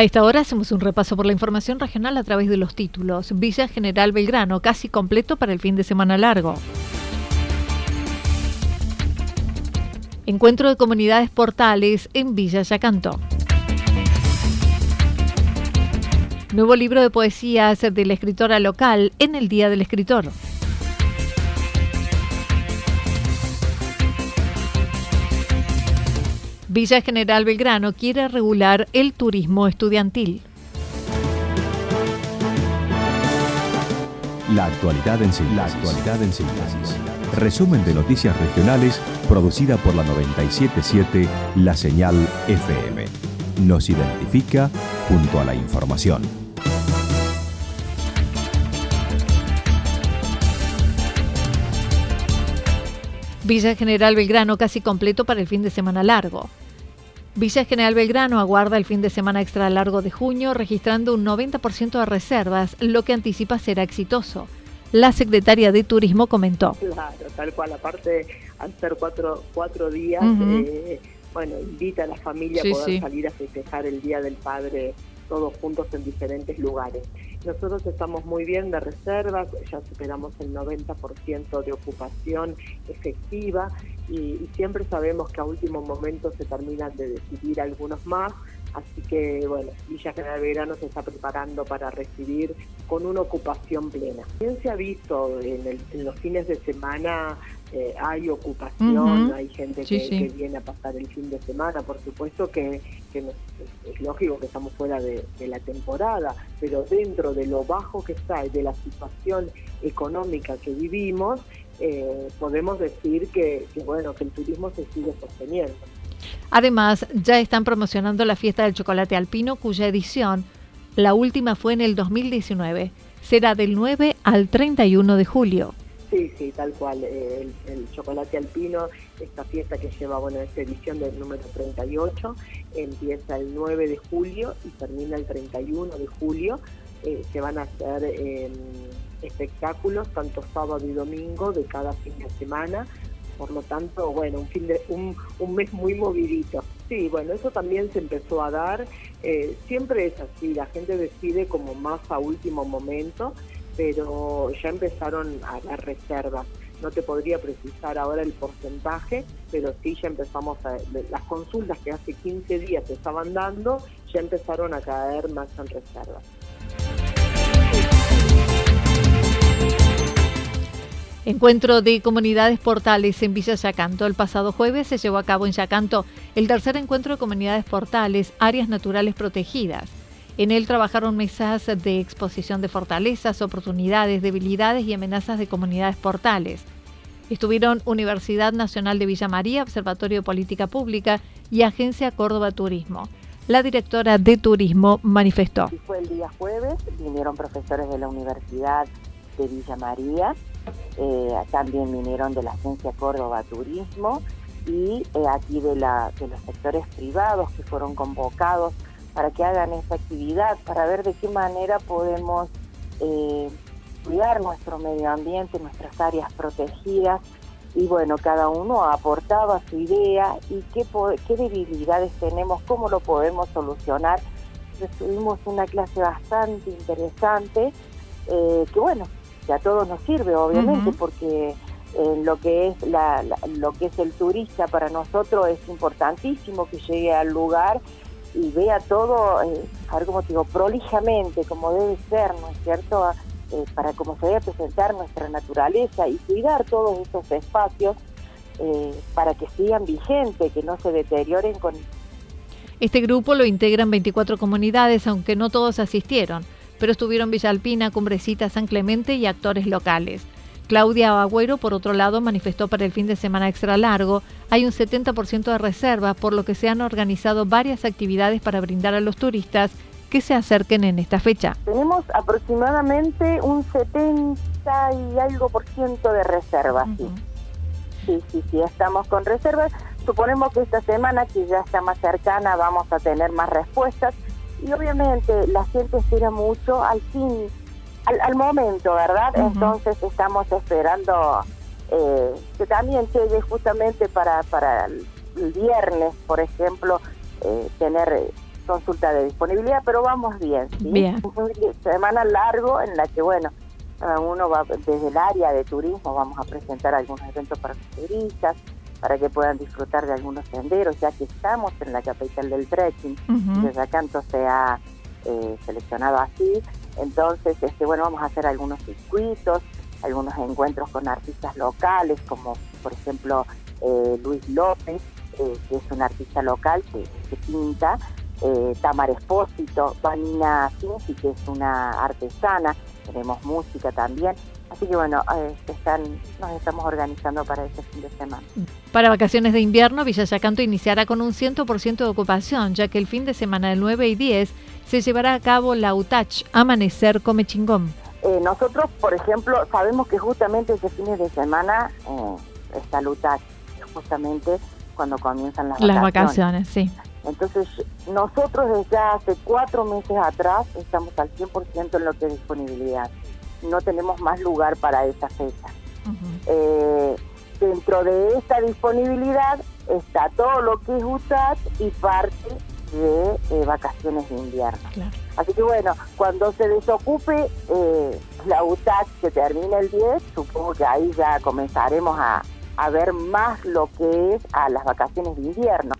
A esta hora hacemos un repaso por la información regional a través de los títulos. Villa General Belgrano, casi completo para el fin de semana largo. Encuentro de comunidades portales en Villa Yacanto. Nuevo libro de poesías de la escritora local en el Día del Escritor. Villa General Belgrano quiere regular el turismo estudiantil. La actualidad en síntesis. Resumen de noticias regionales producida por la 977 La Señal FM. Nos identifica junto a la información. Villa General Belgrano casi completo para el fin de semana largo. Villa General Belgrano aguarda el fin de semana extra largo de junio, registrando un 90% de reservas, lo que anticipa será exitoso. La secretaria de Turismo comentó. Claro, tal cual, aparte, al ser cuatro, cuatro días, eh, bueno, invita a la familia a poder salir a festejar el Día del Padre todos juntos en diferentes lugares. Nosotros estamos muy bien de reservas, ya superamos el 90% de ocupación efectiva y, siempre sabemos que a último momento se terminan de decidir algunos más, así que bueno, Villa General Verano se está preparando para recibir con una ocupación plena. Bien se ha visto en, en los fines de semana eh, hay ocupación, hay gente que, viene a pasar el fin de semana, por supuesto que, es, lógico que estamos fuera de, la temporada, pero dentro de lo bajo que está y de la situación económica que vivimos, eh, podemos decir que, bueno que el turismo se sigue sosteniendo. Además, ya están promocionando la fiesta del chocolate alpino, cuya edición, la última fue en el 2019, será del 9 al 31 de julio. Sí, sí, tal cual. Eh, el, chocolate alpino, esta fiesta que lleva, bueno, esta edición del número 38, empieza el 9 de julio y termina el 31 de julio. Eh, se van a hacer em, espectáculos tanto sábado y domingo de cada fin de semana. Por lo tanto, bueno, un, fin de, un, un mes muy movidito. Sí, bueno, eso también se empezó a dar. Eh, siempre es así, la gente decide como más a último momento pero ya empezaron a dar reservas. No te podría precisar ahora el porcentaje, pero sí ya empezamos a... Las consultas que hace 15 días se estaban dando, ya empezaron a caer más en reservas. Encuentro de comunidades portales en Villa Yacanto. El pasado jueves se llevó a cabo en Yacanto el tercer encuentro de comunidades portales, áreas naturales protegidas. En él trabajaron mesas de exposición de fortalezas, oportunidades, debilidades y amenazas de comunidades portales. Estuvieron Universidad Nacional de Villa María, Observatorio de Política Pública y Agencia Córdoba Turismo. La directora de Turismo manifestó. Fue el día jueves, vinieron profesores de la Universidad de Villa María, eh, también vinieron de la Agencia Córdoba Turismo y eh, aquí de, la, de los sectores privados que fueron convocados para que hagan esa actividad, para ver de qué manera podemos eh, cuidar nuestro medio ambiente, nuestras áreas protegidas y bueno, cada uno aportaba su idea y qué, qué debilidades tenemos, cómo lo podemos solucionar. Tuvimos una clase bastante interesante, que bueno, que a todos nos sirve obviamente, porque en lo que es la, lo que es el turista para nosotros es importantísimo que llegue al lugar y vea todo, eh, a ver cómo te digo, prolijamente, como debe ser, ¿no es cierto? Eh, para cómo se debe presentar nuestra naturaleza y cuidar todos estos espacios eh, para que sigan vigentes, que no se deterioren con... Este grupo lo integran 24 comunidades, aunque no todos asistieron, pero estuvieron Villalpina, Cumbrecita, San Clemente y actores locales. Claudia Agüero, por otro lado, manifestó para el fin de semana extra largo, hay un 70% de reserva, por lo que se han organizado varias actividades para brindar a los turistas que se acerquen en esta fecha. Tenemos aproximadamente un 70 y algo por ciento de reservas, sí. Sí, sí, sí, estamos con reservas. Suponemos que esta semana, que ya está más cercana, vamos a tener más respuestas. Y obviamente la gente espera mucho al fin, al, momento, ¿verdad? Entonces estamos esperando eh, que también llegue justamente para, para el viernes, por ejemplo, eh, tener consulta de disponibilidad, pero vamos bien. ¿sí? Bien. Semana largo en la que, bueno, uno va desde el área de turismo, vamos a presentar algunos eventos para los turistas, para que puedan disfrutar de algunos senderos, ya que estamos en la capital del trekking, desde acá entonces se ha eh, seleccionado así. Entonces, este, bueno, vamos a hacer algunos circuitos, algunos encuentros con artistas locales, como por ejemplo eh, Luis López, eh, que es un artista local que, que pinta, eh, Tamar Espósito, Vanina Cinci, que es una artesana, tenemos música también. Así que bueno, eh, están, nos estamos organizando para este fin de semana. Para vacaciones de invierno, Villa Yacanto iniciará con un 100% de ocupación, ya que el fin de semana del 9 y 10 se llevará a cabo la UTACH, Amanecer Come Chingón. Eh, nosotros, por ejemplo, sabemos que justamente ese fin de semana eh, está la UTACH, justamente cuando comienzan las, las vacaciones. sí. Entonces, nosotros desde hace cuatro meses atrás estamos al 100% en lo que es disponibilidad. No tenemos más lugar para esa fecha. Eh, dentro de esta disponibilidad está todo lo que es UTAT y parte de eh, vacaciones de invierno. Así que bueno, cuando se desocupe eh, la UTAT que termina el 10, supongo que ahí ya comenzaremos a, a ver más lo que es a las vacaciones de invierno.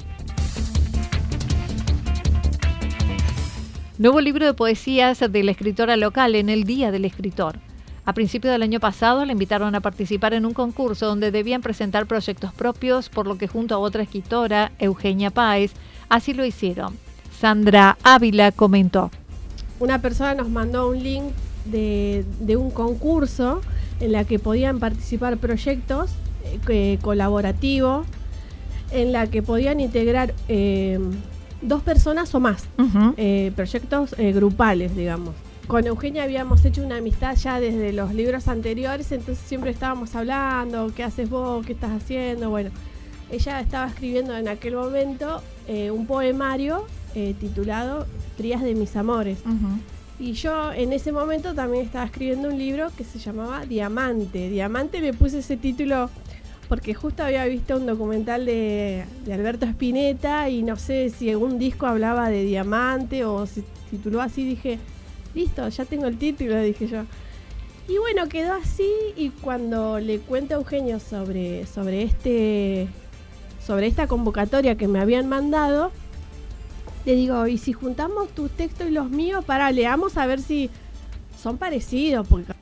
Nuevo libro de poesías de la escritora local en el Día del Escritor. A principios del año pasado le invitaron a participar en un concurso donde debían presentar proyectos propios, por lo que junto a otra escritora, Eugenia Páez, así lo hicieron. Sandra Ávila comentó. Una persona nos mandó un link de, un concurso en la que podían participar proyectos eh, colaborativos, en la que podían integrar eh, dos personas o más, eh, proyectos eh, grupales, digamos. Con Eugenia habíamos hecho una amistad ya desde los libros anteriores, entonces siempre estábamos hablando, ¿qué haces vos? ¿Qué estás haciendo? Bueno, ella estaba escribiendo en aquel momento eh, un poemario titulado Trías de mis amores. Y yo en ese momento también estaba escribiendo un libro que se llamaba Diamante. Diamante me puse ese título porque justo había visto un documental de, Alberto Spinetta y no sé si algún disco hablaba de diamante o se tituló así, dije, listo, ya tengo el título, dije yo. Y bueno, quedó así y cuando le cuento a Eugenio sobre, sobre, este, sobre esta convocatoria que me habían mandado, le digo, ¿y si juntamos tus textos y los míos para leamos a ver si son parecidos? Porque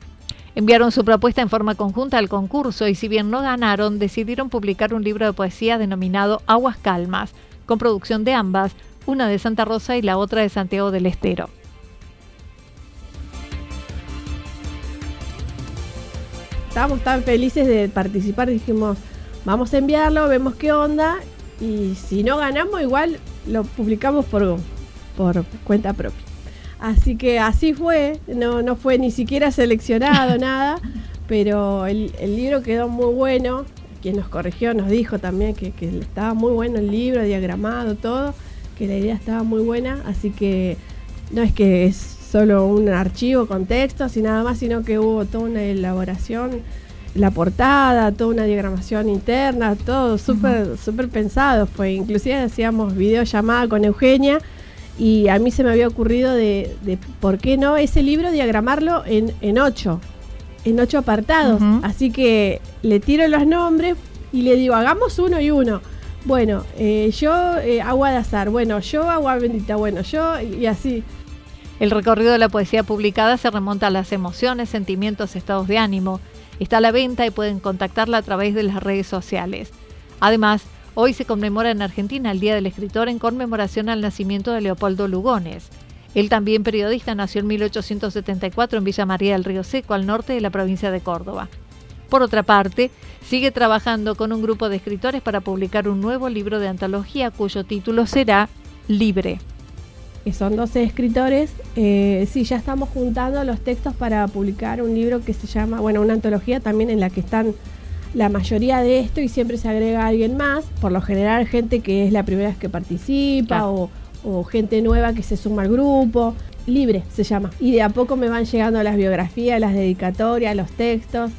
Enviaron su propuesta en forma conjunta al concurso y si bien no ganaron, decidieron publicar un libro de poesía denominado Aguas Calmas, con producción de ambas, una de Santa Rosa y la otra de Santiago del Estero. Estábamos tan felices de participar, dijimos, vamos a enviarlo, vemos qué onda y si no ganamos igual lo publicamos por, por cuenta propia. Así que así fue, no, no fue ni siquiera seleccionado, nada, pero el, libro quedó muy bueno. Quien nos corrigió nos dijo también que, estaba muy bueno el libro, diagramado, todo, que la idea estaba muy buena, así que no es que es solo un archivo con textos y nada más, sino que hubo toda una elaboración la portada, toda una diagramación interna, todo súper súper pensado fue. Inclusive hacíamos videollamada con Eugenia y a mí se me había ocurrido de, ¿por qué no ese libro diagramarlo en, en ocho? En ocho apartados. Así que le tiro los nombres y le digo, hagamos uno y uno. Bueno, eh, yo eh, agua de azar, bueno, yo agua bendita, bueno, yo y así. El recorrido de la poesía publicada se remonta a las emociones, sentimientos, estados de ánimo. Está a la venta y pueden contactarla a través de las redes sociales. Además, hoy se conmemora en Argentina el Día del Escritor en conmemoración al nacimiento de Leopoldo Lugones. Él también periodista nació en 1874 en Villa María del Río Seco, al norte de la provincia de Córdoba. Por otra parte, sigue trabajando con un grupo de escritores para publicar un nuevo libro de antología cuyo título será Libre que son 12 escritores, eh, sí, ya estamos juntando los textos para publicar un libro que se llama, bueno, una antología también en la que están la mayoría de esto y siempre se agrega alguien más, por lo general gente que es la primera vez que participa o, o, gente nueva que se suma al grupo, libre se llama. Y de a poco me van llegando las biografías, las dedicatorias, los textos.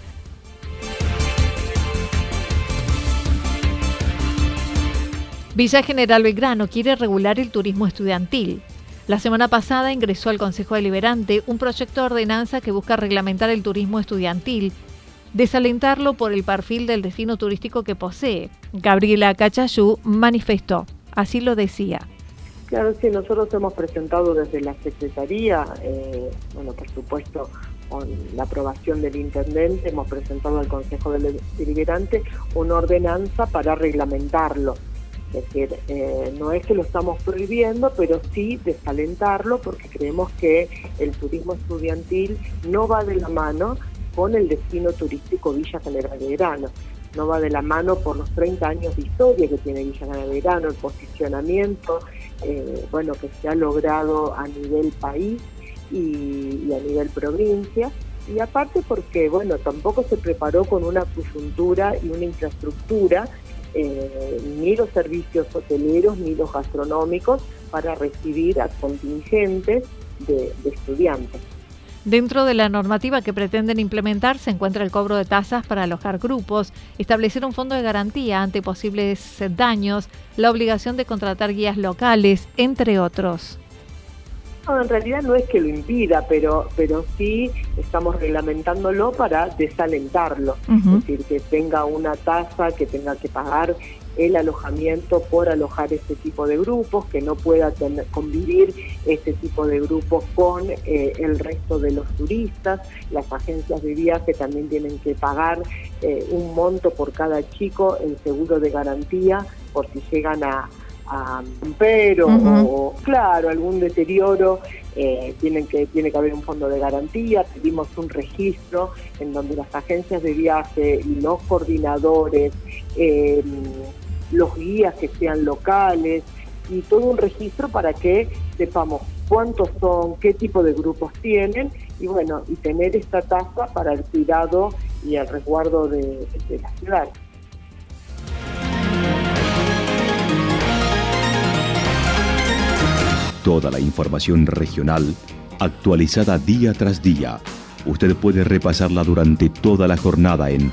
Villa General Belgrano quiere regular el turismo estudiantil. La semana pasada ingresó al Consejo Deliberante un proyecto de ordenanza que busca reglamentar el turismo estudiantil, desalentarlo por el perfil del destino turístico que posee. Gabriela Cachayú manifestó, así lo decía. Claro, sí, nosotros hemos presentado desde la Secretaría, eh, bueno, por supuesto, con la aprobación del intendente, hemos presentado al Consejo Deliberante una ordenanza para reglamentarlo es decir, eh, no es que lo estamos prohibiendo, pero sí desalentarlo porque creemos que el turismo estudiantil no va de la mano con el destino turístico Villa General Verano. No va de la mano por los 30 años de historia que tiene Villa General Verano, el posicionamiento eh, bueno, que se ha logrado a nivel país y, y a nivel provincia y aparte porque bueno tampoco se preparó con una coyuntura y una infraestructura eh, ni los servicios hoteleros ni los gastronómicos para recibir a contingentes de, estudiantes. Dentro de la normativa que pretenden implementar se encuentra el cobro de tasas para alojar grupos, establecer un fondo de garantía ante posibles daños, la obligación de contratar guías locales, entre otros. No, en realidad no es que lo impida, pero, pero sí estamos reglamentándolo para desalentarlo. Es decir, que tenga una tasa, que tenga que pagar el alojamiento por alojar este tipo de grupos, que no pueda tener, convivir este tipo de grupos con eh, el resto de los turistas. Las agencias de viaje también tienen que pagar eh, un monto por cada chico en seguro de garantía por si llegan a, a pero o claro algún deterioro eh, tienen que tiene que haber un fondo de garantía pedimos un registro en donde las agencias de viaje y los coordinadores eh, los guías que sean locales y todo un registro para que sepamos cuántos son qué tipo de grupos tienen y bueno y tener esta tasa para el cuidado y el resguardo de, de la ciudad Toda la información regional actualizada día tras día. Usted puede repasarla durante toda la jornada en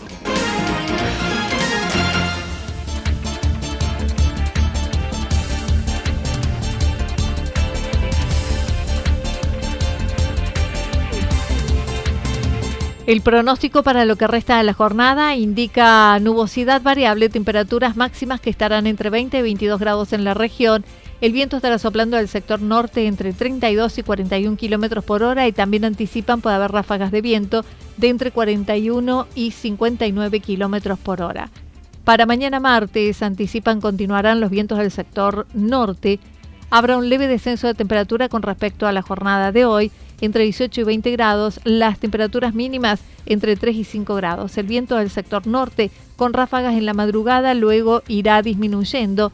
El pronóstico para lo que resta de la jornada indica nubosidad variable, temperaturas máximas que estarán entre 20 y 22 grados en la región. El viento estará soplando del sector norte entre 32 y 41 kilómetros por hora y también anticipan puede haber ráfagas de viento de entre 41 y 59 kilómetros por hora. Para mañana martes anticipan continuarán los vientos del sector norte. Habrá un leve descenso de temperatura con respecto a la jornada de hoy entre 18 y 20 grados, las temperaturas mínimas entre 3 y 5 grados. El viento del sector norte con ráfagas en la madrugada luego irá disminuyendo.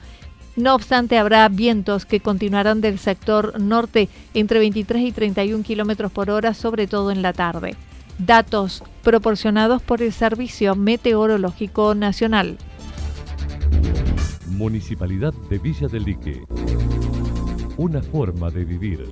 No obstante, habrá vientos que continuarán del sector norte entre 23 y 31 kilómetros por hora, sobre todo en la tarde. Datos proporcionados por el Servicio Meteorológico Nacional. Municipalidad de Villa del Lique. Una forma de vivir.